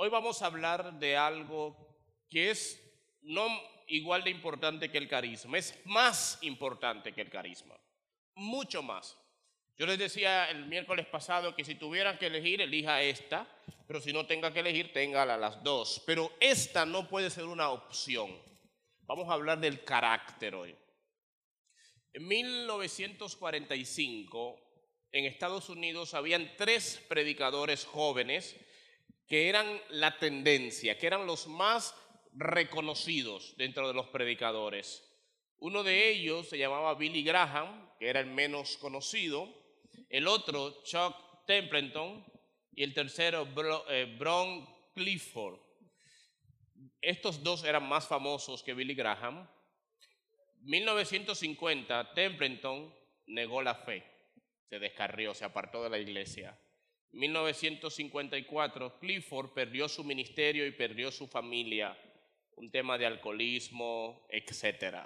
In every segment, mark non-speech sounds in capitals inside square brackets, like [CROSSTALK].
Hoy vamos a hablar de algo que es no igual de importante que el carisma, es más importante que el carisma, mucho más. Yo les decía el miércoles pasado que si tuvieran que elegir, elija esta, pero si no tenga que elegir, tenga las dos. Pero esta no puede ser una opción. Vamos a hablar del carácter hoy. En 1945, en Estados Unidos, habían tres predicadores jóvenes que eran la tendencia, que eran los más reconocidos dentro de los predicadores. Uno de ellos se llamaba Billy Graham, que era el menos conocido, el otro Chuck Templeton y el tercero eh, Bron Clifford. Estos dos eran más famosos que Billy Graham. 1950, Templeton negó la fe, se descarrió, se apartó de la iglesia. 1954, Clifford perdió su ministerio y perdió su familia, un tema de alcoholismo, etc.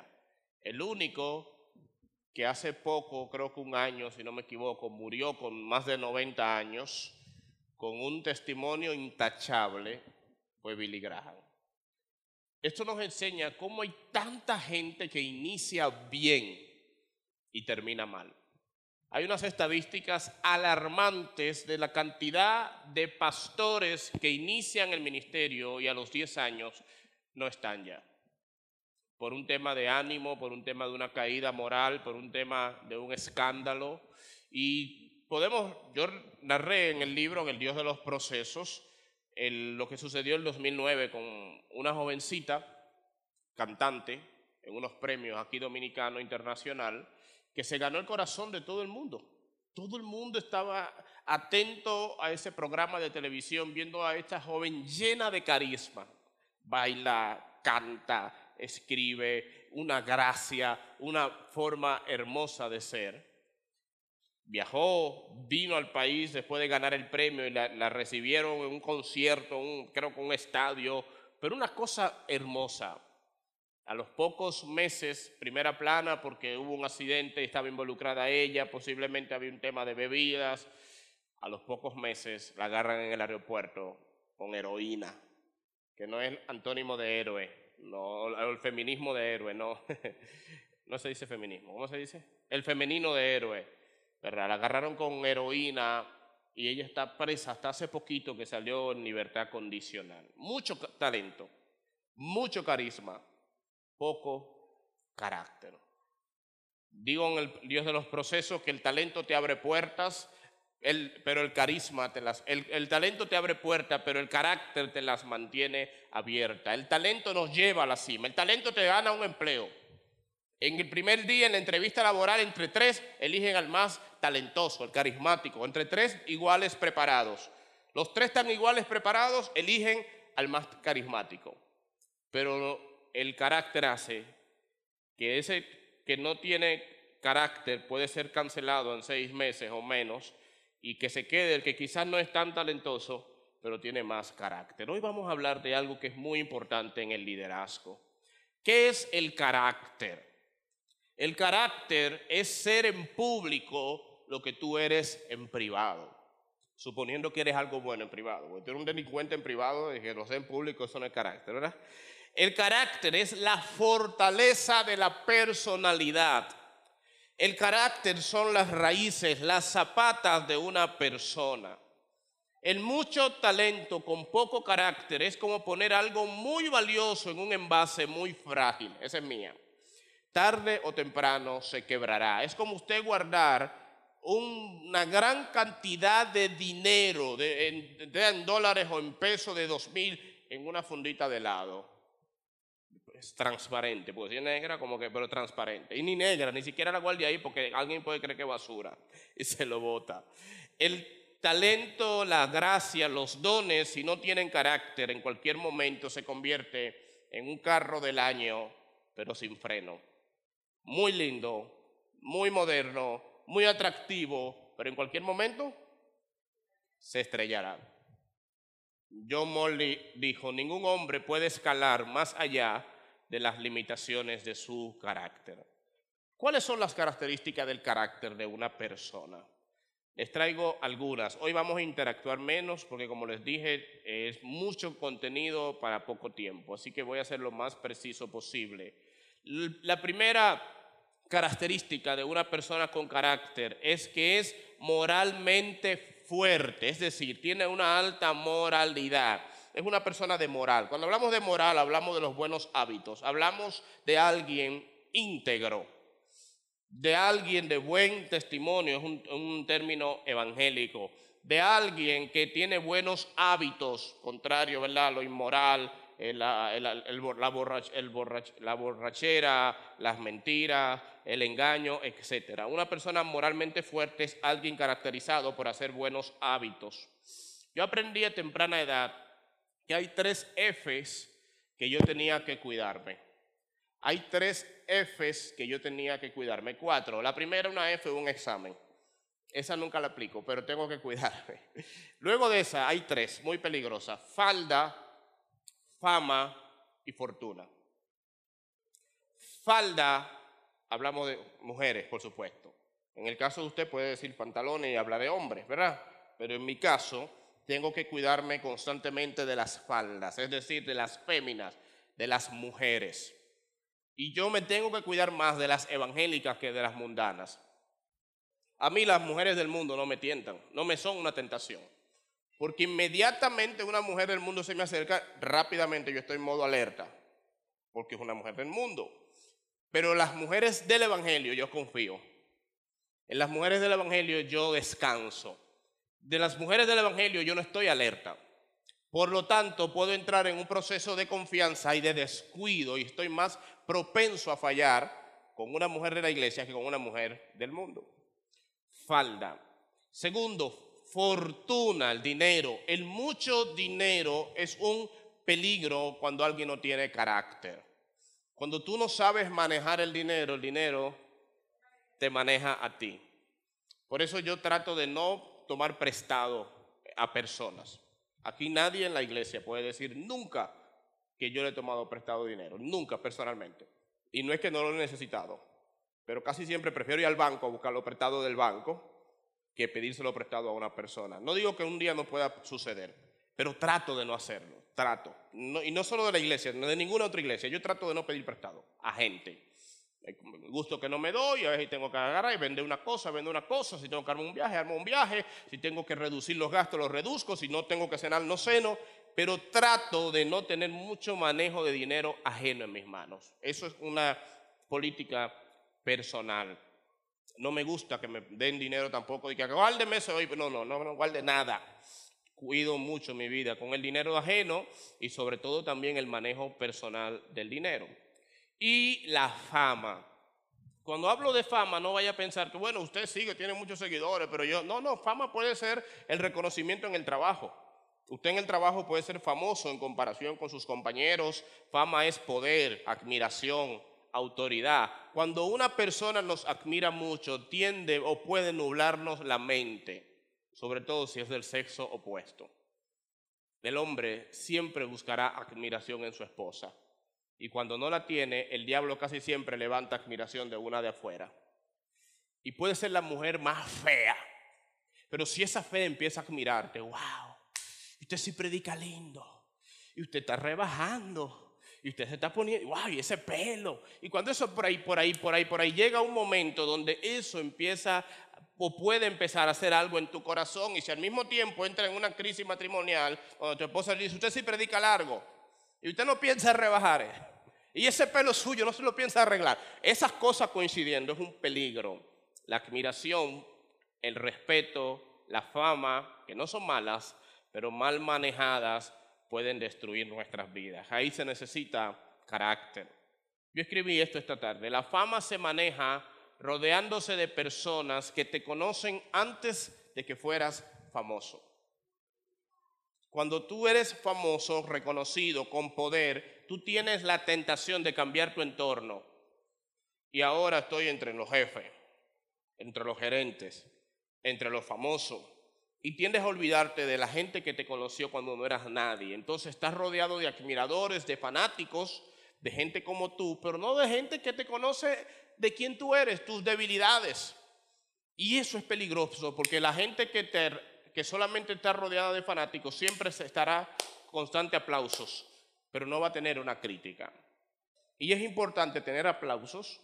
El único que hace poco, creo que un año, si no me equivoco, murió con más de 90 años, con un testimonio intachable, fue Billy Graham. Esto nos enseña cómo hay tanta gente que inicia bien y termina mal. Hay unas estadísticas alarmantes de la cantidad de pastores que inician el ministerio y a los 10 años no están ya. Por un tema de ánimo, por un tema de una caída moral, por un tema de un escándalo. Y podemos, yo narré en el libro, en El Dios de los Procesos, lo que sucedió en 2009 con una jovencita cantante en unos premios aquí dominicano internacional que se ganó el corazón de todo el mundo. Todo el mundo estaba atento a ese programa de televisión viendo a esta joven llena de carisma. Baila, canta, escribe, una gracia, una forma hermosa de ser. Viajó, vino al país después de ganar el premio y la, recibieron en un concierto, creo que un estadio, pero una cosa hermosa. A los pocos meses, primera plana, porque hubo un accidente y estaba involucrada ella, posiblemente había un tema de bebidas. A los pocos meses la agarran en el aeropuerto con heroína, que no es antónimo de héroe, no, el feminismo de héroe, no, [LAUGHS] no se dice feminismo, ¿cómo se dice? El femenino de héroe, ¿verdad? La agarraron con heroína y ella está presa hasta hace poquito que salió en libertad condicional. Mucho talento, mucho carisma poco carácter. Digo en el Dios de los procesos que el talento te abre puertas, pero el carisma te las... El, el talento te abre puertas, pero el carácter te las mantiene abiertas. El talento nos lleva a la cima. El talento te gana un empleo. En el primer día, en la entrevista laboral, entre tres eligen al más talentoso, el carismático. Entre tres iguales preparados. Los tres tan iguales preparados eligen al más carismático. Pero el carácter hace que ese que no tiene carácter puede ser cancelado en seis meses o menos y que se quede el que quizás no es tan talentoso, pero tiene más carácter. Hoy vamos a hablar de algo que es muy importante en el liderazgo. ¿Qué es el carácter? El carácter es ser en público lo que tú eres en privado. Suponiendo que eres algo bueno en privado. Porque tú eres un delincuente en privado y que lo sé en público, eso no es carácter, ¿verdad? El carácter es la fortaleza de la personalidad. El carácter son las raíces, las zapatas de una persona. El mucho talento con poco carácter es como poner algo muy valioso en un envase muy frágil. Esa es mía. Tarde o temprano se quebrará. Es como usted guardar una gran cantidad de dinero, en, en dólares o en pesos de dos mil, en una fundita de helado es transparente, porque si es negra, como que, pero transparente. Y ni negra, ni siquiera la guardia ahí, porque alguien puede creer que es basura [LAUGHS] y se lo bota. El talento, la gracia, los dones, si no tienen carácter, en cualquier momento se convierte en un carro del año, pero sin freno. Muy lindo, muy moderno, muy atractivo, pero en cualquier momento se estrellará. John Morley dijo, ningún hombre puede escalar más allá de las limitaciones de su carácter. ¿Cuáles son las características del carácter de una persona? Les traigo algunas. Hoy vamos a interactuar menos porque como les dije es mucho contenido para poco tiempo, así que voy a ser lo más preciso posible. La primera característica de una persona con carácter es que es moralmente fuerte, es decir, tiene una alta moralidad. Es una persona de moral. Cuando hablamos de moral, hablamos de los buenos hábitos, hablamos de alguien íntegro, de alguien de buen testimonio, es un, término evangélico, de alguien que tiene buenos hábitos, contrario ¿verdad? lo inmoral, la, la, borrachera, las mentiras, el engaño, etc. Una persona moralmente fuerte es alguien caracterizado por hacer buenos hábitos. Yo aprendí a temprana edad que hay tres Fs que yo tenía que cuidarme. Hay tres Fs que yo tenía que cuidarme. Cuatro. La primera, una F, un examen. Esa nunca la aplico, pero tengo que cuidarme. [LAUGHS] Luego de esa, hay tres, muy peligrosas. Falda, fama y fortuna. Falda, hablamos de mujeres, por supuesto. En el caso de usted puede decir pantalones y habla de hombres, ¿verdad? Pero en mi caso, tengo que cuidarme constantemente de las faldas, es decir, de las féminas, de las mujeres. Y yo me tengo que cuidar más de las evangélicas que de las mundanas. A mí las mujeres del mundo no me tientan, no me son una tentación. Porque inmediatamente una mujer del mundo se me acerca, rápidamente yo estoy en modo alerta, porque es una mujer del mundo. Pero las mujeres del Evangelio yo confío. En las mujeres del Evangelio yo descanso. De las mujeres del Evangelio yo no estoy alerta. Por lo tanto, puedo entrar en un proceso de confianza y de descuido y estoy más propenso a fallar con una mujer de la iglesia que con una mujer del mundo. Falda. Segundo, fortuna, el dinero. El mucho dinero es un peligro cuando alguien no tiene carácter. Cuando tú no sabes manejar el dinero, el dinero te maneja a ti. Por eso yo trato de no tomar prestado a personas. Aquí nadie en la iglesia puede decir nunca que yo le he tomado prestado dinero, nunca personalmente. Y no es que no lo he necesitado, pero casi siempre prefiero ir al banco a buscarlo prestado del banco que pedírselo prestado a una persona. No digo que un día no pueda suceder, pero trato de no hacerlo, trato. y no solo de la iglesia, no de ninguna otra iglesia, yo trato de no pedir prestado a gente. Gusto que no me doy, a veces tengo que agarrar y vender una cosa, vender una cosa, si tengo que armar un viaje, armo un viaje, si tengo que reducir los gastos, los reduzco, si no tengo que cenar, no ceno, pero trato de no tener mucho manejo de dinero ajeno en mis manos. Eso es una política personal. No me gusta que me den dinero tampoco y que guárdeme eso hoy, no, no, no, no guarde nada. Cuido mucho mi vida con el dinero ajeno y sobre todo también el manejo personal del dinero y la fama. Cuando hablo de fama, no vaya a pensar que, bueno, usted sigue, tiene muchos seguidores, pero yo, no, no, fama puede ser el reconocimiento en el trabajo. Usted en el trabajo puede ser famoso en comparación con sus compañeros. Fama es poder, admiración, autoridad. Cuando una persona nos admira mucho, tiende o puede nublarnos la mente, sobre todo si es del sexo opuesto. El hombre siempre buscará admiración en su esposa. Y cuando no la tiene, el diablo casi siempre levanta admiración de una de afuera. Y puede ser la mujer más fea. Pero si esa fe empieza a admirarte, wow, usted sí predica lindo. Y usted está rebajando. Y usted se está poniendo, wow, y ese pelo. Y cuando eso por ahí, por ahí, por ahí, por ahí, llega un momento donde eso empieza o puede empezar a hacer algo en tu corazón. Y si al mismo tiempo entra en una crisis matrimonial, cuando tu esposa dice, usted sí predica largo. Y usted no piensa rebajar. Y ese pelo suyo no se lo piensa arreglar. Esas cosas coincidiendo es un peligro. La admiración, el respeto, la fama, que no son malas, pero mal manejadas, pueden destruir nuestras vidas. Ahí se necesita carácter. Yo escribí esto esta tarde. La fama se maneja rodeándose de personas que te conocen antes de que fueras famoso. Cuando tú eres famoso, reconocido, con poder, tú tienes la tentación de cambiar tu entorno. Y ahora estoy entre los jefes, entre los gerentes, entre los famosos. Y tiendes a olvidarte de la gente que te conoció cuando no eras nadie. Entonces estás rodeado de admiradores, de fanáticos, de gente como tú, pero no de gente que te conoce de quién tú eres, tus debilidades. Y eso es peligroso porque la gente que, que solamente está rodeada de fanáticos siempre estará constante aplausos, pero no va a tener una crítica. Y es importante tener aplausos,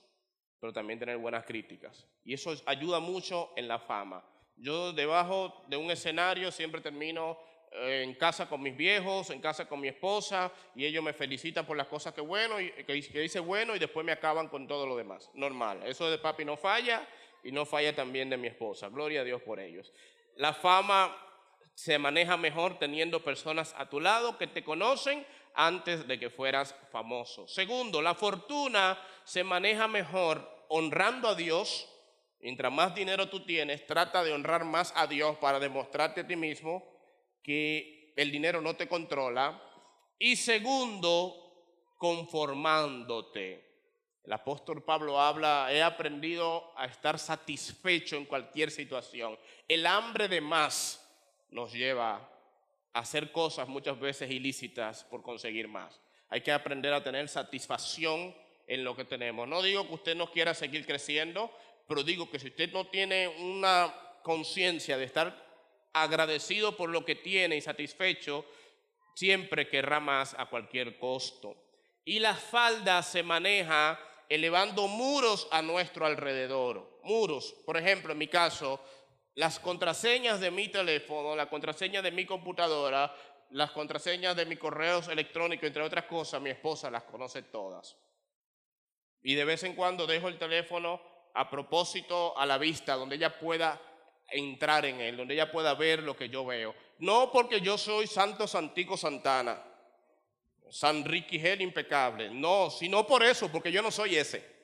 pero también tener buenas críticas. Y eso ayuda mucho en la fama. Yo debajo de un escenario siempre termino eh, en casa con mis viejos, en casa con mi esposa, y ellos me felicitan por las cosas que, bueno, que, que hice bueno y después me acaban con todo lo demás. Normal. Eso de papi no falla y no falla también de mi esposa. Gloria a Dios por ellos. La fama se maneja mejor teniendo personas a tu lado que te conocen antes de que fueras famoso. Segundo, la fortuna se maneja mejor honrando a Dios. Mientras más dinero tú tienes, trata de honrar más a Dios para demostrarte a ti mismo que el dinero no te controla. Y segundo, conformándote. El apóstol Pablo habla, he aprendido a estar satisfecho en cualquier situación. El hambre de más nos lleva hacer cosas muchas veces ilícitas por conseguir más. Hay que aprender a tener satisfacción en lo que tenemos. No digo que usted no quiera seguir creciendo, pero digo que si usted no tiene una conciencia de estar agradecido por lo que tiene y satisfecho, siempre querrá más a cualquier costo. Y la falda se maneja elevando muros a nuestro alrededor. Muros, por ejemplo, en mi caso, las contraseñas de mi teléfono, la contraseña de mi computadora, las contraseñas de mi correo electrónico, entre otras cosas, mi esposa las conoce todas. Y de vez en cuando dejo el teléfono a propósito a la vista, donde ella pueda entrar en él, donde ella pueda ver lo que yo veo. No porque yo soy Santo Santico Santana, San Ricky Gel impecable. No, sino por eso, porque yo no soy ese.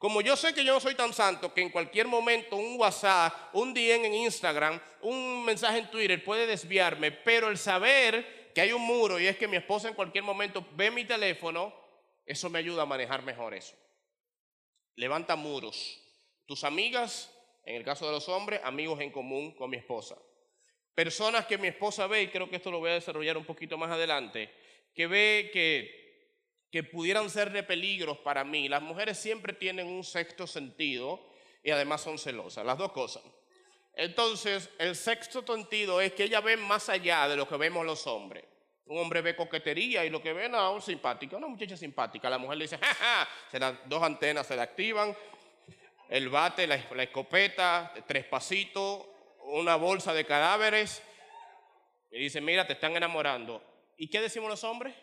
Como yo sé que yo no soy tan santo que en cualquier momento un WhatsApp, un DM en Instagram, un mensaje en Twitter puede desviarme, pero el saber que hay un muro y es que mi esposa en cualquier momento ve mi teléfono, eso me ayuda a manejar mejor eso. Levanta muros. Tus amigas, en el caso de los hombres, amigos en común con mi esposa. Personas que mi esposa ve, y creo que esto lo voy a desarrollar un poquito más adelante, que ve que, que pudieran ser de peligros para mí. Las mujeres siempre tienen un sexto sentido y además son celosas, las dos cosas. Entonces, el sexto sentido es que ella ve más allá de lo que vemos los hombres. Un hombre ve coquetería y lo que ve, no, simpática, una muchacha simpática. La mujer le dice, [LAUGHS] jaja, se las dos antenas se le activan, el bate, la, la escopeta, tres pasitos, una bolsa de cadáveres. Y dice, mira, te están enamorando. ¿Y qué decimos los hombres?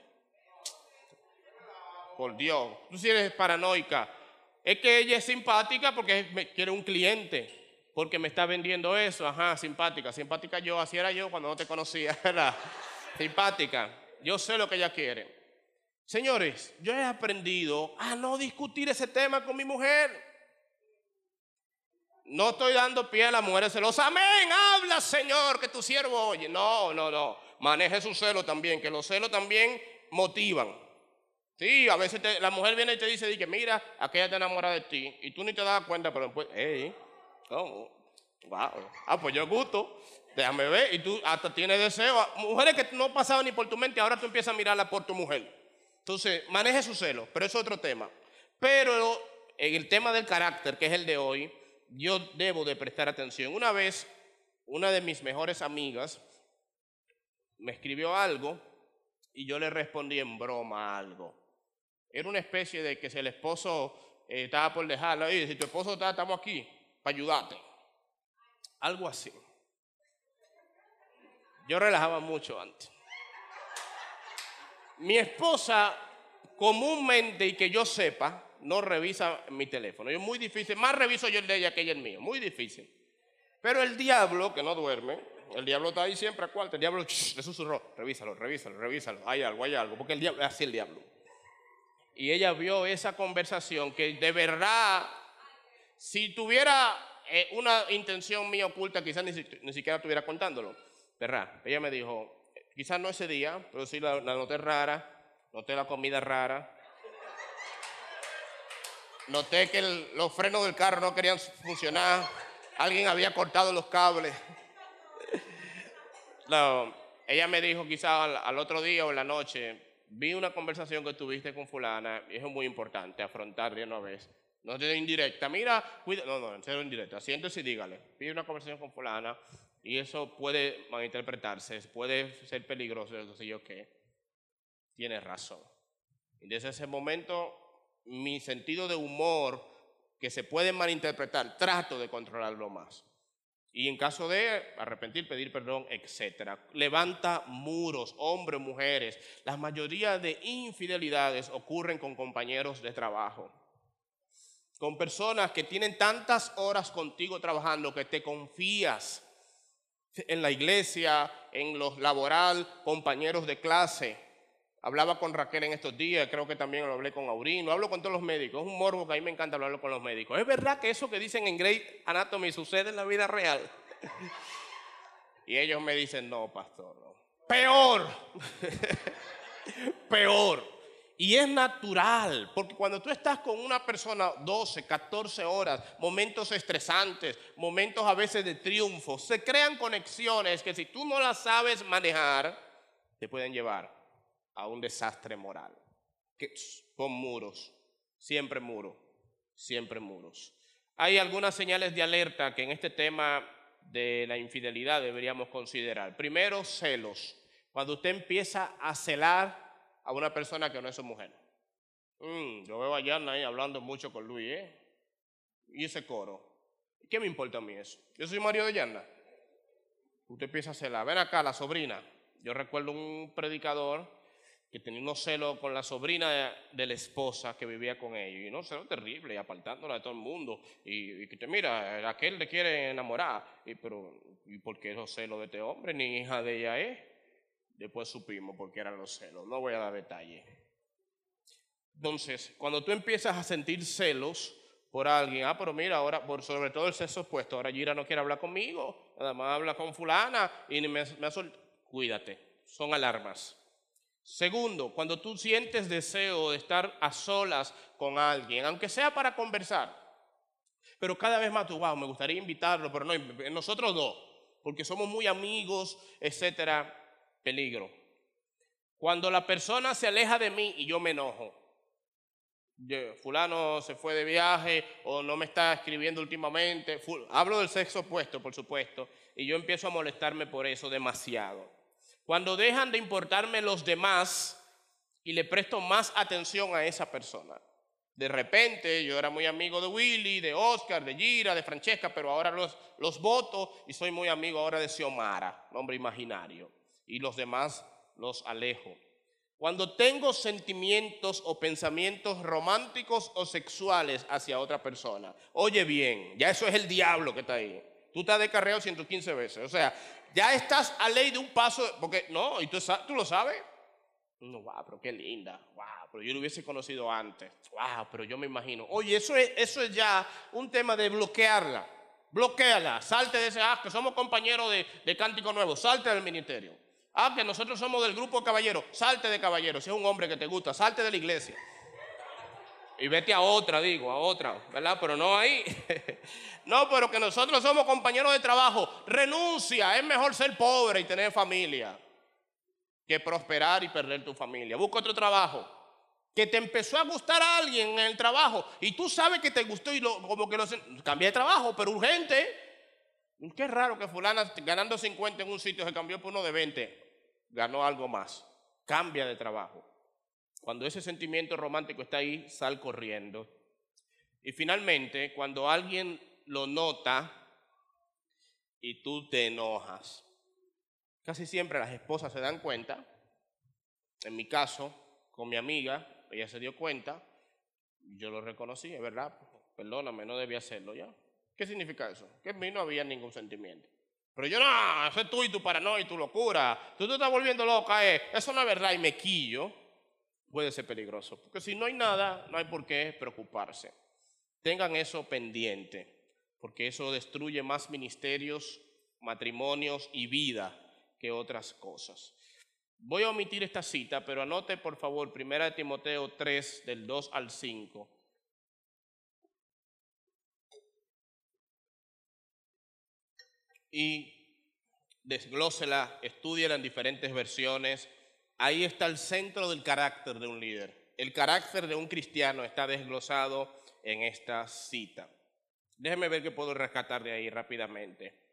Por Dios, tú si eres paranoica. Es que ella es simpática porque quiere un cliente, porque me está vendiendo eso. Ajá, simpática, simpática yo, así era yo cuando no te conocía, [LAUGHS] simpática. Yo sé lo que ella quiere. Señores, yo he aprendido a no discutir ese tema con mi mujer. No estoy dando pie a las mujeres celosas. Amén, habla Señor, que tu siervo oye. No, no, no maneje su celo también, que los celos también motivan. Sí, a veces la mujer viene y te dice, que mira, aquella está enamorada de ti, y tú ni te das cuenta, pero después, hey, ¿cómo? Wow. Ah, pues yo gusto, déjame ver, y tú hasta tienes deseo. Mujeres que no pasaban ni por tu mente, ahora tú empiezas a mirarla por tu mujer. Entonces, maneje su celo, pero es otro tema. Pero en el tema del carácter, que es el de hoy, yo debo de prestar atención. Una vez, una de mis mejores amigas, me escribió algo y yo le respondí en broma algo. Era una especie de que si el esposo eh, estaba por dejarlo, y si tu esposo está, estamos aquí para ayudarte. Algo así. Yo relajaba mucho antes. Mi esposa, comúnmente y que yo sepa, no revisa mi teléfono. Es muy difícil. Más reviso yo el de ella que el mío. Muy difícil. Pero el diablo, que no duerme, el diablo está ahí siempre a cuarto. El diablo le susurró, revísalo, revísalo, revísalo. Hay algo, hay algo. Porque el diablo así el diablo. Y ella vio esa conversación que de verdad, si tuviera eh, una intención mía oculta, quizás ni, siquiera estuviera contándolo. ¿Verdad? Ella me dijo, quizás no ese día, pero sí la, la noté rara, noté la comida rara. Noté que los frenos del carro no querían funcionar. Alguien había cortado los cables. No, ella me dijo quizás al, otro día o en la noche, vi una conversación que tuviste con fulana y eso es muy importante, afrontar de una vez. No de indirecta. Mira, cuida. No, no, en serio indirecta. Siéntese y dígale. Pide una conversación con fulana y eso puede malinterpretarse, puede ser peligroso, no sé yo qué. Tienes razón. Y desde ese momento, mi sentido de humor, que se puede malinterpretar, trato de controlarlo más. Y en caso de arrepentir, pedir perdón, etc. Levanta muros, hombres, mujeres. La mayoría de infidelidades ocurren con compañeros de trabajo. Con personas que tienen tantas horas contigo trabajando que te confías en la iglesia, en los laboral, compañeros de clase. Hablaba con Raquel en estos días, creo que también lo hablé con Aurino, hablo con todos los médicos, es un morbo que a mí me encanta hablarlo con los médicos. ¿Es verdad que eso que dicen en Great Anatomy sucede en la vida real? [LAUGHS] y ellos me dicen, no, pastor. Peor, [LAUGHS] peor. Y es natural, porque cuando tú estás con una persona 12, 14 horas, momentos estresantes, momentos a veces de triunfo, se crean conexiones que si tú no las sabes manejar, te pueden llevar a un desastre moral. Que, con muros, siempre muros, siempre muros. Hay algunas señales de alerta que en este tema de la infidelidad deberíamos considerar. Primero, celos. Cuando usted empieza a celar a una persona que no es su mujer. Mm, yo veo a Yana ahí hablando mucho con Luis, ¿eh? Y ese coro. ¿Qué me importa a mí eso? Yo soy Mario de Yana. Usted empieza a celar. Ven acá, la sobrina. Yo recuerdo un predicador que tenía unos celos con la sobrina de, la esposa que vivía con ellos. Y no, celos terrible, apartándola de todo el mundo. Y, que te mira, aquel le quiere enamorar. Y, pero, ¿y por qué los celos de este hombre? Ni hija de ella es. Después supimos por qué eran los celos. No voy a dar detalles. Entonces, cuando tú empiezas a sentir celos por alguien, ah, pero mira, ahora, por sobre todo el sexo opuesto, ahora Gira no quiere hablar conmigo, nada más habla con fulana y me, me ha Cuídate, son alarmas. Segundo, cuando tú sientes deseo de estar a solas con alguien, aunque sea para conversar, pero cada vez más tú, wow, me gustaría invitarlo, pero no, nosotros dos, porque somos muy amigos, etcétera, peligro. Cuando la persona se aleja de mí y yo me enojo, fulano se fue de viaje o no me está escribiendo últimamente, hablo del sexo opuesto, por supuesto, y yo empiezo a molestarme por eso demasiado. Cuando dejan de importarme los demás y le presto más atención a esa persona. De repente yo era muy amigo de Willy, de Oscar, de Gira, de Francesca, pero ahora los, los voto y soy muy amigo ahora de Xiomara, nombre imaginario. Y los demás los alejo. Cuando tengo sentimientos o pensamientos románticos o sexuales hacia otra persona, oye bien, ya eso es el diablo que está ahí. Tú estás de carreo 115 veces. O sea, ya estás a ley de un paso, porque no, y tú, lo sabes. No, wow, pero qué linda. Wow, pero yo lo hubiese conocido antes. Wow, pero yo me imagino. Oye, eso es, eso es ya un tema de bloquearla. Bloqueala, salte de ese, ah, que somos compañeros de, de Cántico Nuevo, salte del ministerio. Ah, que nosotros somos del grupo de caballeros, salte de caballeros. Si es un hombre que te gusta, salte de la iglesia. Y vete a otra, digo, a otra, ¿verdad? Pero no ahí. [LAUGHS] no, pero que nosotros somos compañeros de trabajo. Renuncia, es mejor ser pobre y tener familia que prosperar y perder tu familia. Busca otro trabajo. Que te empezó a gustar alguien en el trabajo y tú sabes que te gustó y lo, como que lo cambia de trabajo, pero urgente. Qué raro que fulana ganando 50 en un sitio se cambió por uno de 20, ganó algo más. Cambia de trabajo. Cuando ese sentimiento romántico está ahí, sal corriendo. Y finalmente, cuando alguien lo nota y tú te enojas. Casi siempre las esposas se dan cuenta. En mi caso, con mi amiga, ella se dio cuenta. Yo lo reconocí, es verdad. Perdóname, no debía hacerlo ya. ¿Qué significa eso? Que en mí no había ningún sentimiento. Pero yo no, eso es tú y tu paranoia y tu locura. Tú te estás volviendo loca, eh. Eso no es verdad y me quillo puede ser peligroso. Porque si no hay nada, no hay por qué preocuparse. Tengan eso pendiente, porque eso destruye más ministerios, matrimonios y vida que otras cosas. Voy a omitir esta cita, pero anote por favor 1 Timoteo 3 del 2 al 5. Y desglósela, estudiela en diferentes versiones Ahí está el centro del carácter de un líder. El carácter de un cristiano está desglosado en esta cita. Déjeme ver qué puedo rescatar de ahí rápidamente.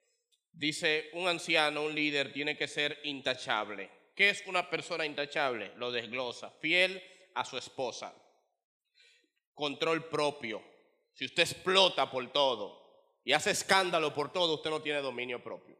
Dice, un anciano, un líder, tiene que ser intachable. ¿Qué es una persona intachable? Lo desglosa. Fiel a su esposa. Control propio. Si usted explota por todo y hace escándalo por todo, usted no tiene dominio propio.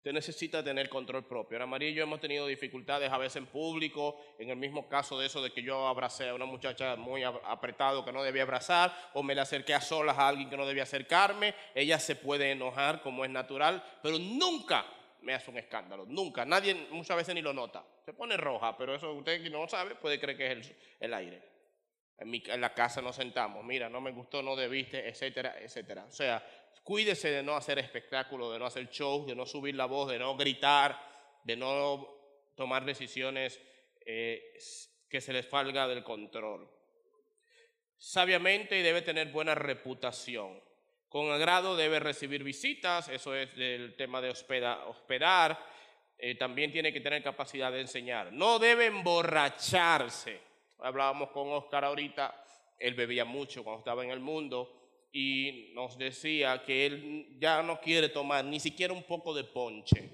Usted necesita tener control propio. Ahora, María y yo hemos tenido dificultades a veces en público, en el mismo caso de eso de que yo abracé a una muchacha muy apretado que no debía abrazar, o me le acerqué a solas a alguien que no debía acercarme. Ella se puede enojar como es natural, pero nunca me hace un escándalo. Nunca. Nadie muchas veces ni lo nota. Se pone roja, pero eso usted que no lo sabe puede creer que es el, aire. En, mi, en la casa nos sentamos, mira, no me gustó, no debiste, etcétera, etcétera. O sea, Cuídese de no hacer espectáculo, de no hacer shows, de no subir la voz, de no gritar, de no tomar decisiones eh, que se les falga del control. Sabiamente debe tener buena reputación. Con agrado debe recibir visitas, eso es el tema de hospedar. Eh, también tiene que tener capacidad de enseñar. No debe emborracharse. Hablábamos con Oscar ahorita, él bebía mucho cuando estaba en el mundo y nos decía que él ya no quiere tomar ni siquiera un poco de ponche.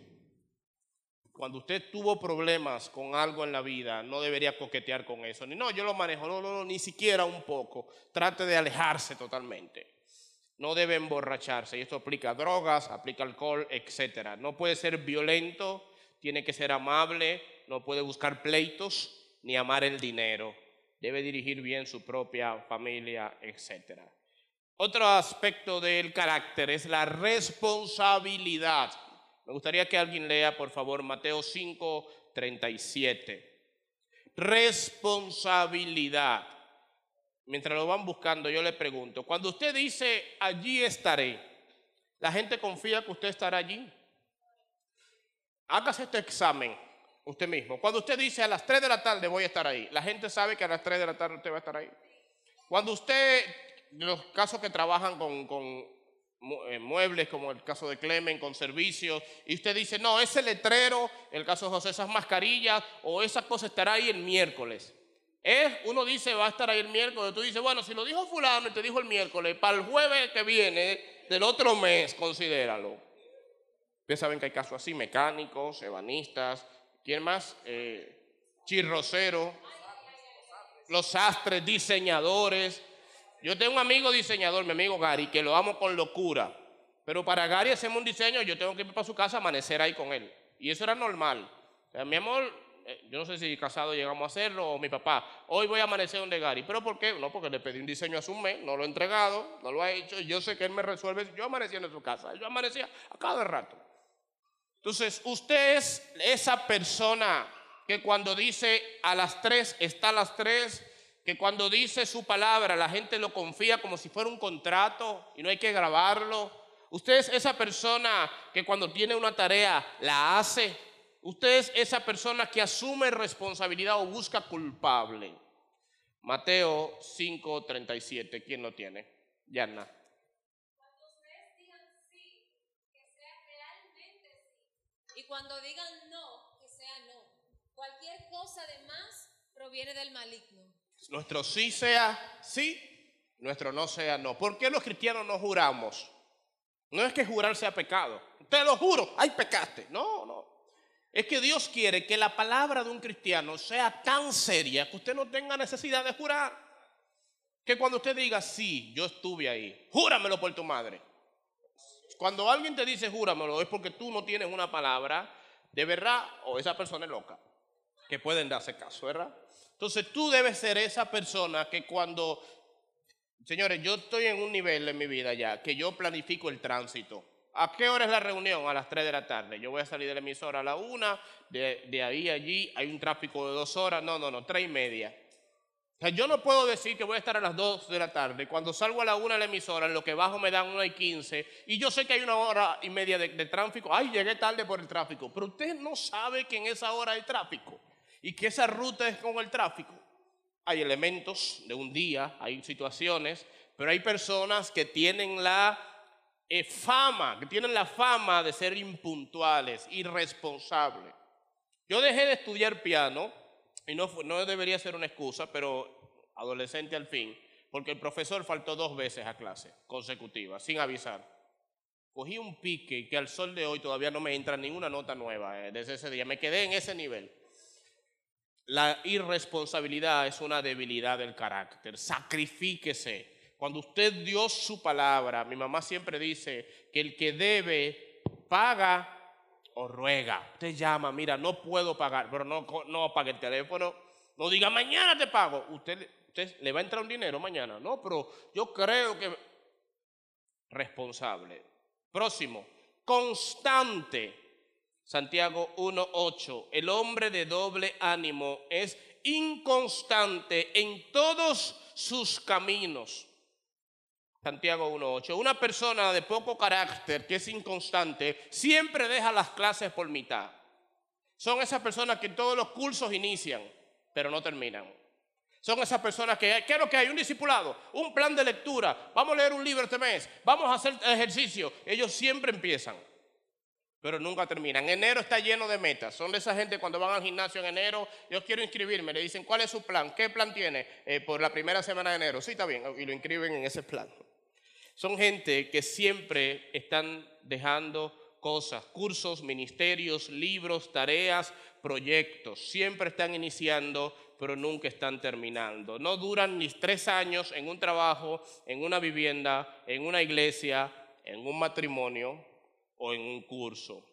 Cuando usted tuvo problemas con algo en la vida, no debería coquetear con eso. Ni no, yo lo manejo, no, no, no, ni siquiera un poco. Trate de alejarse totalmente. No debe emborracharse. Y esto aplica drogas, aplica alcohol, etc. No puede ser violento, tiene que ser amable, no puede buscar pleitos ni amar el dinero. Debe dirigir bien su propia familia, etcétera. Otro aspecto del carácter es la responsabilidad. Me gustaría que alguien lea, por favor, Mateo 5, 37. Responsabilidad. Mientras lo van buscando, yo le pregunto, cuando usted dice, allí estaré, ¿la gente confía que usted estará allí? Hágase este examen usted mismo. Cuando usted dice, a las 3 de la tarde voy a estar ahí, ¿la gente sabe que a las 3 de la tarde usted va a estar ahí? Cuando usted los casos que trabajan con, eh, muebles, como el caso de Clemen, con servicios, y usted dice, no, ese letrero, el caso de José, esas mascarillas, o esa cosa estará ahí el miércoles. Es, uno dice, va a estar ahí el miércoles, tú dices, bueno, si lo dijo fulano y te dijo el miércoles, para el jueves que viene del otro mes, considéralo. Ustedes saben que hay casos así, mecánicos, ebanistas, ¿quién más? Eh, los sastres, diseñadores, yo tengo un amigo diseñador, mi amigo Gary, que lo amo con locura. Pero para Gary hacemos un diseño, yo tengo que ir para su casa a amanecer ahí con él. Y eso era normal. mi amor, eh, yo no sé si casado llegamos a hacerlo o mi papá, hoy voy a amanecer donde Gary. ¿Pero por qué? No, porque le pedí un diseño hace un mes, no lo he entregado, no lo ha hecho. Yo sé que él me resuelve. Yo amanecía en su casa, yo amanecía a cada rato. Entonces, usted es esa persona que cuando dice a las tres, está a las tres, que cuando dice su palabra la gente lo confía como si fuera un contrato y no hay que grabarlo. Usted es esa persona que cuando tiene una tarea la hace. Usted es esa persona que asume responsabilidad o busca culpable. Mateo 5:37, ¿quién lo tiene? Yana. Cuando ustedes digan sí, que sea realmente sí. Y cuando digan no, que sea no. Cualquier cosa de más proviene del maligno. Nuestro sí sea sí, nuestro no sea no. ¿Por qué los cristianos no juramos? No es que jurar sea pecado. Te lo juro, ay, pecaste. No, no. Es que Dios quiere que la palabra de un cristiano sea tan seria que usted no tenga necesidad de jurar. Que cuando usted diga, sí, yo estuve ahí, júramelo por tu madre. Cuando alguien te dice júramelo es porque tú no tienes una palabra de verdad o esa persona es loca. Que pueden darse caso, ¿verdad? Entonces tú debes ser esa persona que cuando, señores, yo estoy en un nivel en mi vida ya, que yo planifico el tránsito. ¿A qué hora es la reunión? A las 3 de la tarde. Yo voy a salir de la emisora a la 1, de, ahí a allí hay un tráfico de dos horas, no, no, no, tres y media. O sea, yo no puedo decir que voy a estar a las 2 de la tarde. Cuando salgo a la 1 de la emisora, en lo que bajo me dan 1 y 15. Y yo sé que hay una hora y media de, de tráfico. Ay, llegué tarde por el tráfico. Pero usted no sabe que en esa hora hay tráfico y que esa ruta es con el tráfico. Hay elementos de un día, hay situaciones, pero hay personas que tienen la eh, fama, que tienen la fama de ser impuntuales, irresponsables. Yo dejé de estudiar piano, y no, no debería ser una excusa, pero adolescente al fin, porque el profesor faltó dos veces a clase consecutivas, sin avisar. Cogí un pique que al sol de hoy todavía no me entra ninguna nota nueva eh, desde ese día. Me quedé en ese nivel. La irresponsabilidad es una debilidad del carácter. Sacrifíquese. Cuando usted dio su palabra, mi mamá siempre dice que el que debe paga o ruega. Usted llama, mira, no puedo pagar, pero no, no apague el teléfono. No diga, mañana te pago. Usted, usted le va a entrar un dinero mañana. No, pero yo creo que... Responsable. Próximo. Constante. Santiago 1.8. El hombre de doble ánimo es inconstante en todos sus caminos. Santiago 1.8. Una persona de poco carácter, que es inconstante, siempre deja las clases por mitad. Son esas personas que todos los cursos inician, pero no terminan. Son esas personas que, ¿qué es lo que hay? Un discipulado, un plan de lectura. Vamos a leer un libro este mes, vamos a hacer ejercicio. Ellos siempre empiezan, pero nunca terminan. Enero está lleno de metas. Son de esa gente cuando van al gimnasio en enero, yo quiero inscribirme. Le dicen, ¿cuál es su plan? ¿Qué plan tiene eh, por la primera semana de enero? Sí, está bien. Y lo inscriben en ese plan. Son gente que siempre están dejando cosas, cursos, ministerios, libros, tareas, proyectos. Siempre están iniciando, pero nunca están terminando. No duran ni tres años en un trabajo, en una vivienda, en una iglesia, en un matrimonio o en un curso.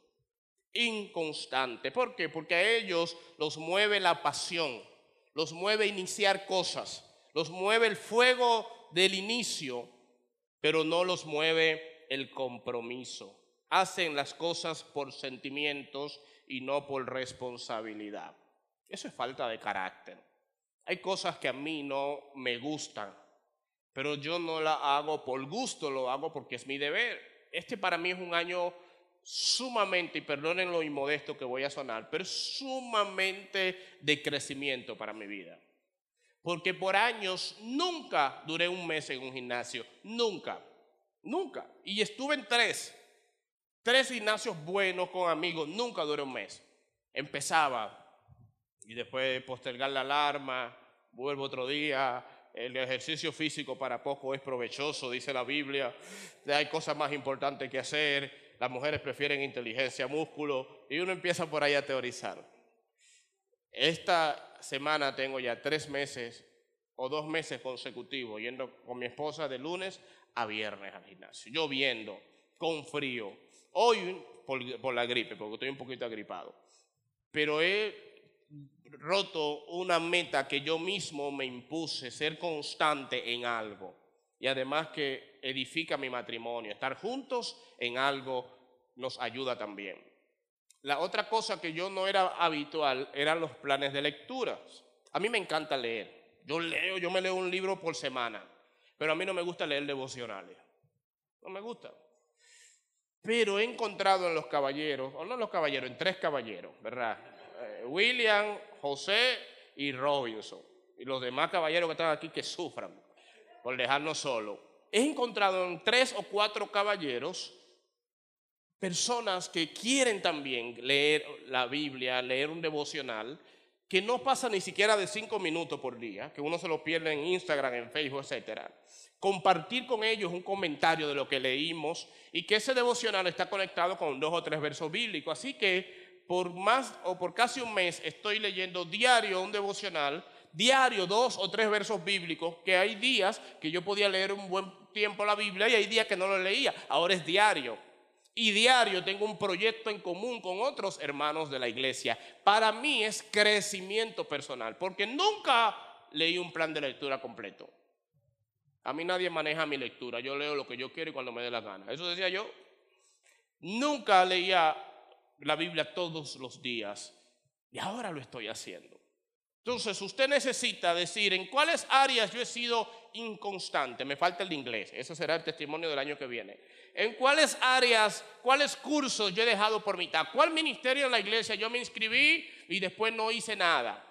Inconstante. ¿Por qué? Porque a ellos los mueve la pasión, los mueve iniciar cosas, los mueve el fuego del inicio pero no los mueve el compromiso. Hacen las cosas por sentimientos y no por responsabilidad. Eso es falta de carácter. Hay cosas que a mí no me gustan, pero yo no la hago por gusto, lo hago porque es mi deber. Este para mí es un año sumamente, y perdonen lo inmodesto que voy a sonar, pero sumamente de crecimiento para mi vida. Porque por años nunca duré un mes en un gimnasio. Nunca. Nunca. Y estuve en tres. Tres gimnasios buenos con amigos. Nunca duré un mes. Empezaba. Y después postergar la alarma. Vuelvo otro día. El ejercicio físico para poco es provechoso, dice la Biblia. Hay cosas más importantes que hacer. Las mujeres prefieren inteligencia, músculo. Y uno empieza por ahí a teorizar. Esta semana tengo ya tres meses o dos meses consecutivos yendo con mi esposa de lunes a viernes al gimnasio, lloviendo, con frío. Hoy por, la gripe, porque estoy un poquito agripado. Pero he roto una meta que yo mismo me impuse, ser constante en algo. Y además que edifica mi matrimonio. Estar juntos en algo nos ayuda también. La otra cosa que yo no era habitual eran los planes de lecturas. A mí me encanta leer. Yo leo, yo me leo un libro por semana, pero a mí no me gusta leer devocionales. No me gusta. Pero he encontrado en los caballeros, o no en los caballeros, en tres caballeros, ¿verdad? Eh, William, José y Robinson. Y los demás caballeros que están aquí que sufran por dejarnos solos. He encontrado en tres o cuatro caballeros personas que quieren también leer la Biblia, leer un devocional, que no pasa ni siquiera de cinco minutos por día, que uno se lo pierde en Instagram, en Facebook, etc. Compartir con ellos un comentario de lo que leímos y que ese devocional está conectado con dos o tres versos bíblicos. Así que por más o por casi un mes estoy leyendo diario un devocional, diario dos o tres versos bíblicos, que hay días que yo podía leer un buen tiempo la Biblia y hay días que no lo leía. Ahora es diario y diario tengo un proyecto en común con otros hermanos de la iglesia. Para mí es crecimiento personal, porque nunca leí un plan de lectura completo. A mí nadie maneja mi lectura, yo leo lo que yo quiero y cuando me dé la gana. Eso decía yo. Nunca leía la Biblia todos los días y ahora lo estoy haciendo. Entonces, usted necesita decir en cuáles áreas yo he sido inconstante. Me falta el inglés. Ese será el testimonio del año que viene. En cuáles áreas, cuáles cursos yo he dejado por mitad. ¿Cuál ministerio en la iglesia yo me inscribí y después no hice nada?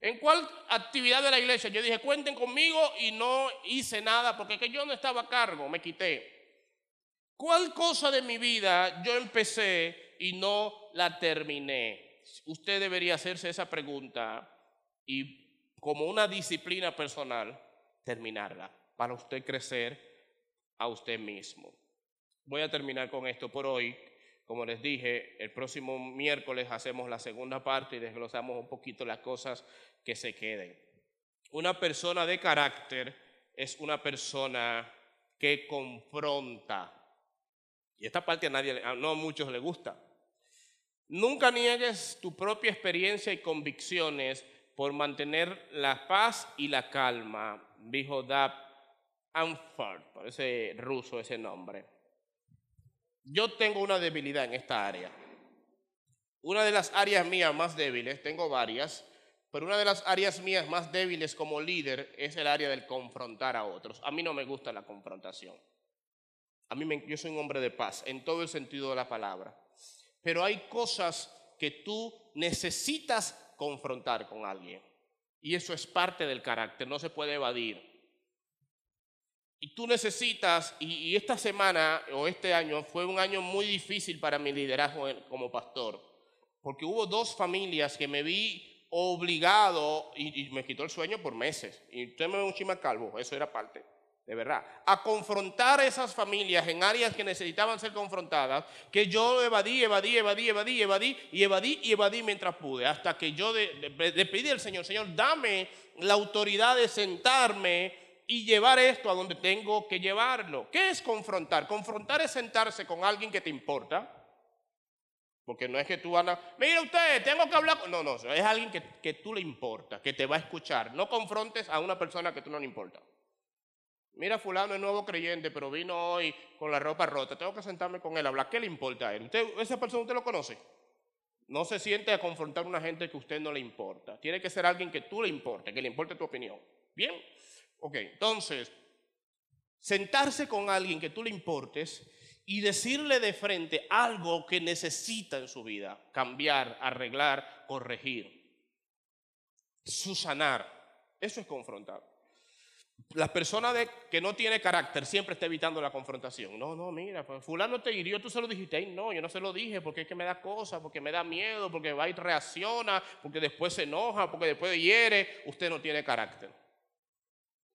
¿En cuál actividad de la iglesia yo dije cuenten conmigo y no hice nada porque que yo no estaba a cargo, me quité? ¿Cuál cosa de mi vida yo empecé y no la terminé? Usted debería hacerse esa pregunta y como una disciplina personal, terminarla, para usted crecer a usted mismo. Voy a terminar con esto por hoy. Como les dije, el próximo miércoles hacemos la segunda parte y desglosamos un poquito las cosas que se queden. Una persona de carácter es una persona que confronta. Y esta parte a nadie, no a muchos le gusta. Nunca niegues tu propia experiencia y convicciones por mantener la paz y la calma, dijo Dab Amford, parece ruso ese nombre. Yo tengo una debilidad en esta área. Una de las áreas mías más débiles, tengo varias, pero una de las áreas mías más débiles como líder es el área del confrontar a otros. A mí no me gusta la confrontación. A mí me, yo soy un hombre de paz en todo el sentido de la palabra. Pero hay cosas que tú necesitas confrontar con alguien. Y eso es parte del carácter, no se puede evadir. Y tú necesitas, y, esta semana o este año fue un año muy difícil para mi liderazgo como pastor, porque hubo dos familias que me vi obligado y, me quitó el sueño por meses. Y usted me ve un chima calvo, eso era parte, de verdad. A confrontar a esas familias en áreas que necesitaban ser confrontadas, que yo evadí, evadí, evadí, evadí, evadí, y evadí y evadí mientras pude, hasta que yo le pedí al Señor, Señor, dame la autoridad de sentarme y llevar esto a donde tengo que llevarlo. ¿Qué es confrontar? Confrontar es sentarse con alguien que te importa porque no es que tú andas, mira usted, tengo que hablar con... No, no, es alguien que, que tú le importa, que te va a escuchar. No confrontes a una persona que tú no le importa. Mira, fulano es nuevo creyente, pero vino hoy con la ropa rota. Tengo que sentarme con él, hablar. ¿Qué le importa a él? ¿Usted, ¿Esa persona usted lo conoce? No se siente a confrontar a una gente que a usted no le importa. Tiene que ser alguien que tú le importe, que le importe tu opinión. ¿Bien? Ok, entonces, sentarse con alguien que tú le importes y decirle de frente algo que necesita en su vida, cambiar, arreglar, corregir, susanar. Eso es confrontar. La persona de, que no tiene carácter siempre está evitando la confrontación. No, no, mira, pues, fulano te hirió, tú se lo dijiste. no, yo no se lo dije porque es que me da cosas, porque me da miedo, porque va y reacciona, porque después se enoja, porque después hiere. Usted no tiene carácter.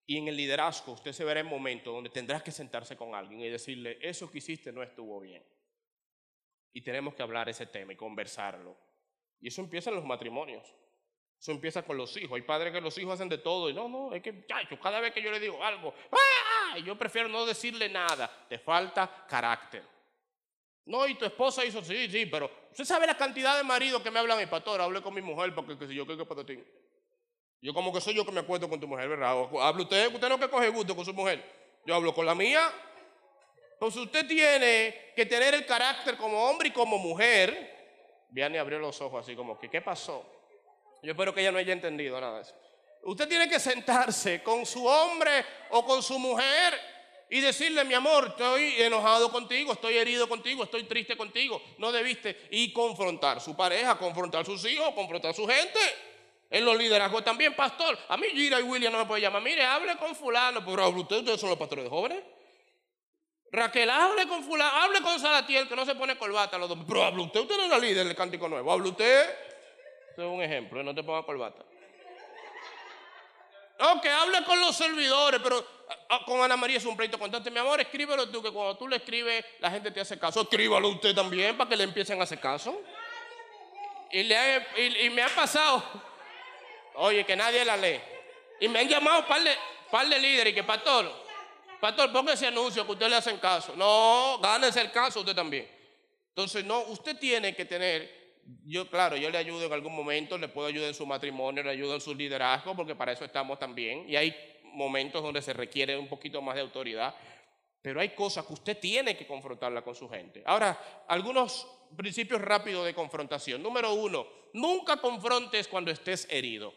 Y en el liderazgo usted se verá en momentos donde tendrás que sentarse con alguien y decirle, eso que hiciste no estuvo bien. Y tenemos que hablar ese tema y conversarlo. Y eso empieza en los matrimonios. Eso empieza con los hijos. Hay padres que los hijos hacen de todo y no, no, es que cada vez que yo le digo algo, ¡ah! yo prefiero no decirle nada. Te falta carácter. No, y tu esposa hizo, sí, sí, pero usted sabe la cantidad de maridos que me hablan, mi pastor, hablé con mi mujer porque que si yo qué que patatín. Yo como que soy yo que me acuerdo con tu mujer, ¿verdad? habla usted, usted no que coge gusto con su mujer. Yo hablo con la mía. Entonces usted tiene que tener el carácter como hombre y como mujer. Viane abrió los ojos así como que, ¿qué pasó? Yo espero que ella no haya entendido nada de eso. Usted tiene que sentarse con su hombre o con su mujer y decirle, mi amor, estoy enojado contigo, estoy herido contigo, estoy triste contigo, no debiste. Y confrontar su pareja, confrontar sus hijos, confrontar su gente. En los liderazgos también, pastor. A mí Gira y William no me puede llamar. Mire, hable con fulano. Pero hable usted, ustedes son los pastores de jóvenes. Raquel, hable con fulano, hable con Salatiel, que no se pone corbata los dos. Pero hable usted, usted no es la líder del cántico nuevo. Hable usted. Este es un ejemplo, ¿eh? no te ponga corbata. No, que hable con los servidores, pero ah, con Ana María es un pleito constante. Mi amor, escríbelo tú, que cuando tú le escribes, la gente te hace caso. Escríbalo usted también para que le empiecen a hacer caso. Y, le, y me ha pasado Oye, que nadie la lee. Y me han llamado par de, par de líderes y que, pastor, pastor, ponga ese anuncio que usted le hacen caso. No, gánese el caso usted también. Entonces, no, usted tiene que tener, yo claro, yo le ayudo en algún momento, le puedo ayudar en su matrimonio, le ayudo en su liderazgo, porque para eso estamos también. Y hay momentos donde se requiere un poquito más de autoridad. Pero hay cosas que usted tiene que confrontarla con su gente. Ahora, algunos principios rápidos de confrontación. Número uno, nunca confrontes cuando estés herido.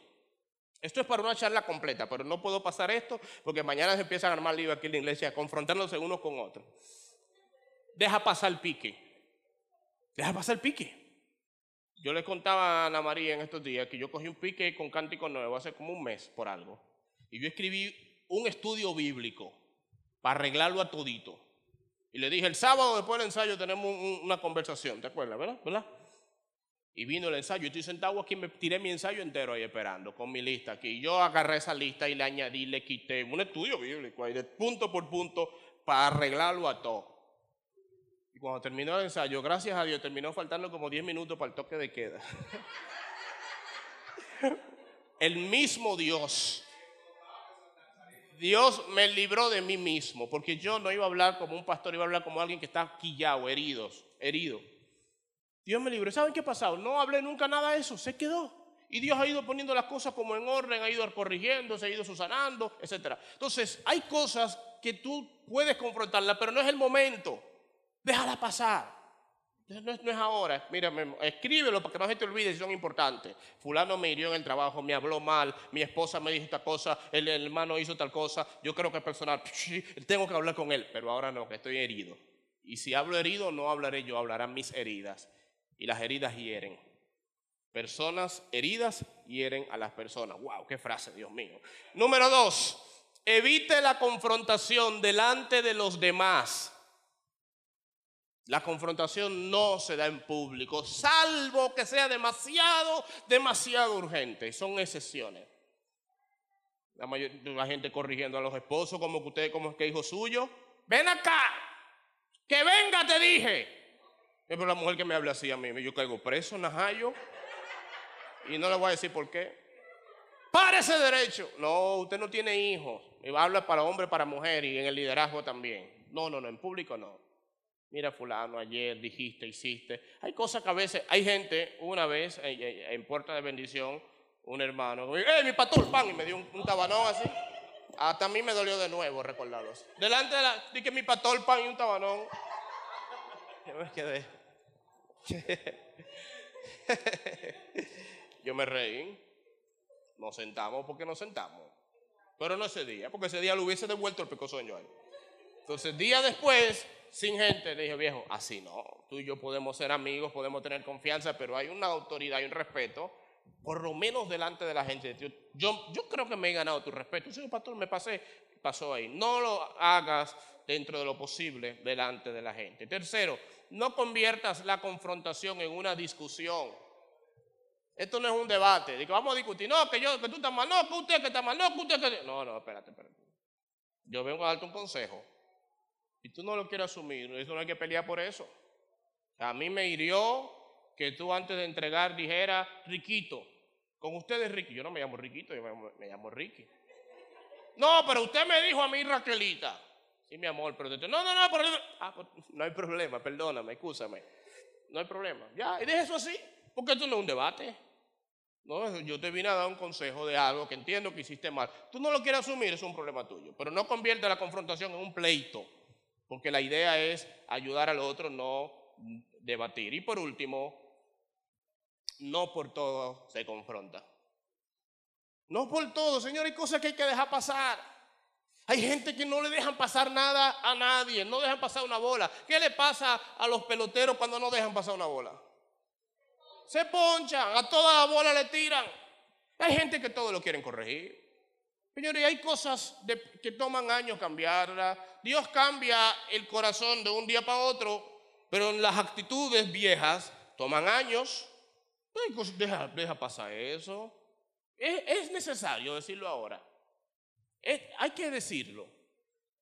Esto es para una charla completa, pero no puedo pasar esto porque mañana se empiezan a armar lío aquí en la iglesia, confrontándose unos con otros. Deja pasar el pique. Deja pasar el pique. Yo le contaba a Ana María en estos días que yo cogí un pique con cántico nuevo hace como un mes por algo. Y yo escribí un estudio bíblico para arreglarlo a todito. Y le dije, el sábado después del ensayo tenemos una conversación, ¿te acuerdas, verdad? Y vino el ensayo. Yo estoy sentado aquí, me tiré mi ensayo entero ahí esperando, con mi lista aquí. Yo agarré esa lista y le añadí, le quité un estudio bíblico ahí, de punto por punto, para arreglarlo a todo. Y cuando terminó el ensayo, gracias a Dios, terminó faltando como 10 minutos para el toque de queda. [LAUGHS] el mismo Dios. Dios me libró de mí mismo, porque yo no iba a hablar como un pastor, iba a hablar como alguien que está quillado, heridos, herido. Dios me libró. ¿Saben qué ha pasado? No hablé nunca nada de eso, se quedó. Y Dios ha ido poniendo las cosas como en orden, ha ido corrigiendo, se ha ido susanando, etc. Entonces, hay cosas que tú puedes confrontarlas, pero no es el momento. Déjala pasar. No es, ahora. Mira, escríbelo para que no se te olvide si son importantes. Fulano me hirió en el trabajo, me habló mal, mi esposa me dijo esta cosa, el, hermano hizo tal cosa. Yo creo que es personal. [LAUGHS] Tengo que hablar con él, pero ahora no, que estoy herido. Y si hablo herido, no hablaré yo, hablarán mis heridas y las heridas hieren. Personas heridas hieren a las personas. ¡Wow! ¡Qué frase, Dios mío! Número dos, evite la confrontación delante de los demás. La confrontación no se da en público, salvo que sea demasiado, demasiado urgente. Son excepciones. La, gente corrigiendo a los esposos como que usted, como es que hijo suyo. Ven acá, que venga, te dije. Por la mujer que me habla así a mí. Yo caigo preso, najayo. Y no le voy a decir por qué. Párese derecho. No, usted no tiene hijos. Habla para hombre, para mujer y en el liderazgo también. No, no, no, en público no. Mira, fulano, ayer dijiste, hiciste. Hay cosas que a veces, hay gente, una vez en, Puerta de Bendición, un hermano, ¡eh, mi pastor, pan! Y me dio un, tabanón así. Hasta a mí me dolió de nuevo recordarlos. Delante de la, dije mi pastor, pan y un tabanón. [LAUGHS] Yo me quedé. [LAUGHS] Yo me reí. Nos sentamos porque nos sentamos. Pero no ese día, porque ese día lo hubiese devuelto el pecosoño ahí. Entonces, día después, sin gente, le dije, viejo, así no. Tú y yo podemos ser amigos, podemos tener confianza, pero hay una autoridad y un respeto, por lo menos delante de la gente. Yo, yo creo que me he ganado tu respeto. Señor pastor, me pasé, pasó ahí. No lo hagas dentro de lo posible delante de la gente. Tercero, no conviertas la confrontación en una discusión. Esto no es un debate. Digo, vamos a discutir. No, que yo, que tú estás mal. No, que usted que está mal. No, que usted que. No, no, espérate, espérate. Yo vengo a darte un consejo. Y tú no lo quieres asumir. Eso no hay que pelear por eso. A mí me hirió que tú antes de entregar dijeras, Riquito. Con ustedes, Ricky. Yo no me llamo Riquito, yo me llamo Ricky. No, pero usted me dijo a mí, Raquelita. Sí, mi amor, pero no, no, no, ah, pues, no hay problema, perdóname, escúchame. No hay problema. Ya, y deje eso así, porque esto no es un debate. No, yo te vine a dar un consejo de algo que entiendo que hiciste mal. Tú no lo quieres asumir, es un problema tuyo. Pero no convierte la confrontación en un pleito, porque la idea es ayudar al otro, no debatir. Y por último, no por todo se confronta. No por todo, Señor, hay cosas que hay que dejar pasar. Hay gente que no le dejan pasar nada a nadie, no dejan pasar una bola. ¿Qué le pasa a los peloteros cuando no dejan pasar una bola? Se ponchan, a toda la bola le tiran. Hay gente que todo lo quieren corregir. Señores, hay cosas que toman años cambiarlas. Dios cambia el corazón de un día para otro, pero en las actitudes viejas toman años. Deja, deja pasar eso. es necesario decirlo ahora hay que decirlo.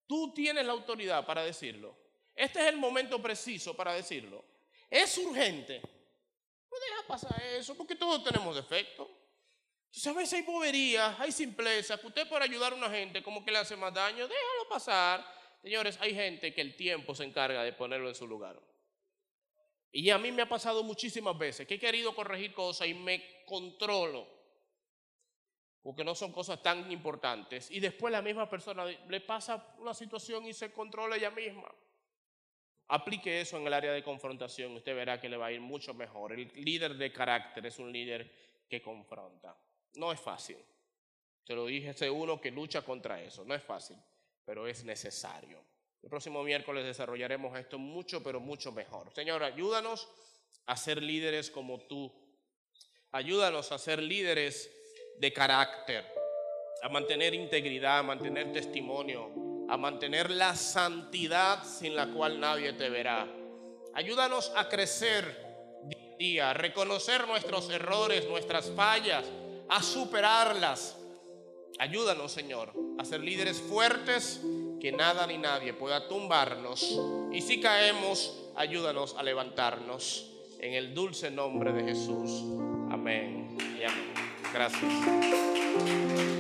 Tú tienes la autoridad para decirlo. Este es el momento preciso para decirlo. Es urgente. No deja pasar eso, porque todos tenemos defectos. Veces hay boberías, hay simpleza, que usted por ayudar a una gente como que le hace más daño, déjalo pasar. Señores, hay gente que el tiempo se encarga de ponerlo en su lugar. Y a mí me ha pasado muchísimas veces que he querido corregir cosas y me controlo porque no son cosas tan importantes, y después la misma persona le pasa una situación y se controla ella misma. Aplique eso en el área de confrontación, usted verá que le va a ir mucho mejor. El líder de carácter es un líder que confronta. No es fácil. Te lo dije, ese uno que lucha contra eso. No es fácil, pero es necesario. El próximo miércoles desarrollaremos esto mucho, pero mucho mejor. Señor, ayúdanos a ser líderes como tú. Ayúdanos a ser líderes de carácter, a mantener integridad, a mantener testimonio, a mantener la santidad sin la cual nadie te verá. Ayúdanos a crecer día, a reconocer nuestros errores, nuestras fallas, a superarlas. Ayúdanos, Señor, a ser líderes fuertes que nada ni nadie pueda tumbarnos. Y si caemos, ayúdanos a levantarnos. En el dulce nombre de Jesús. Amén y amén. Gracias.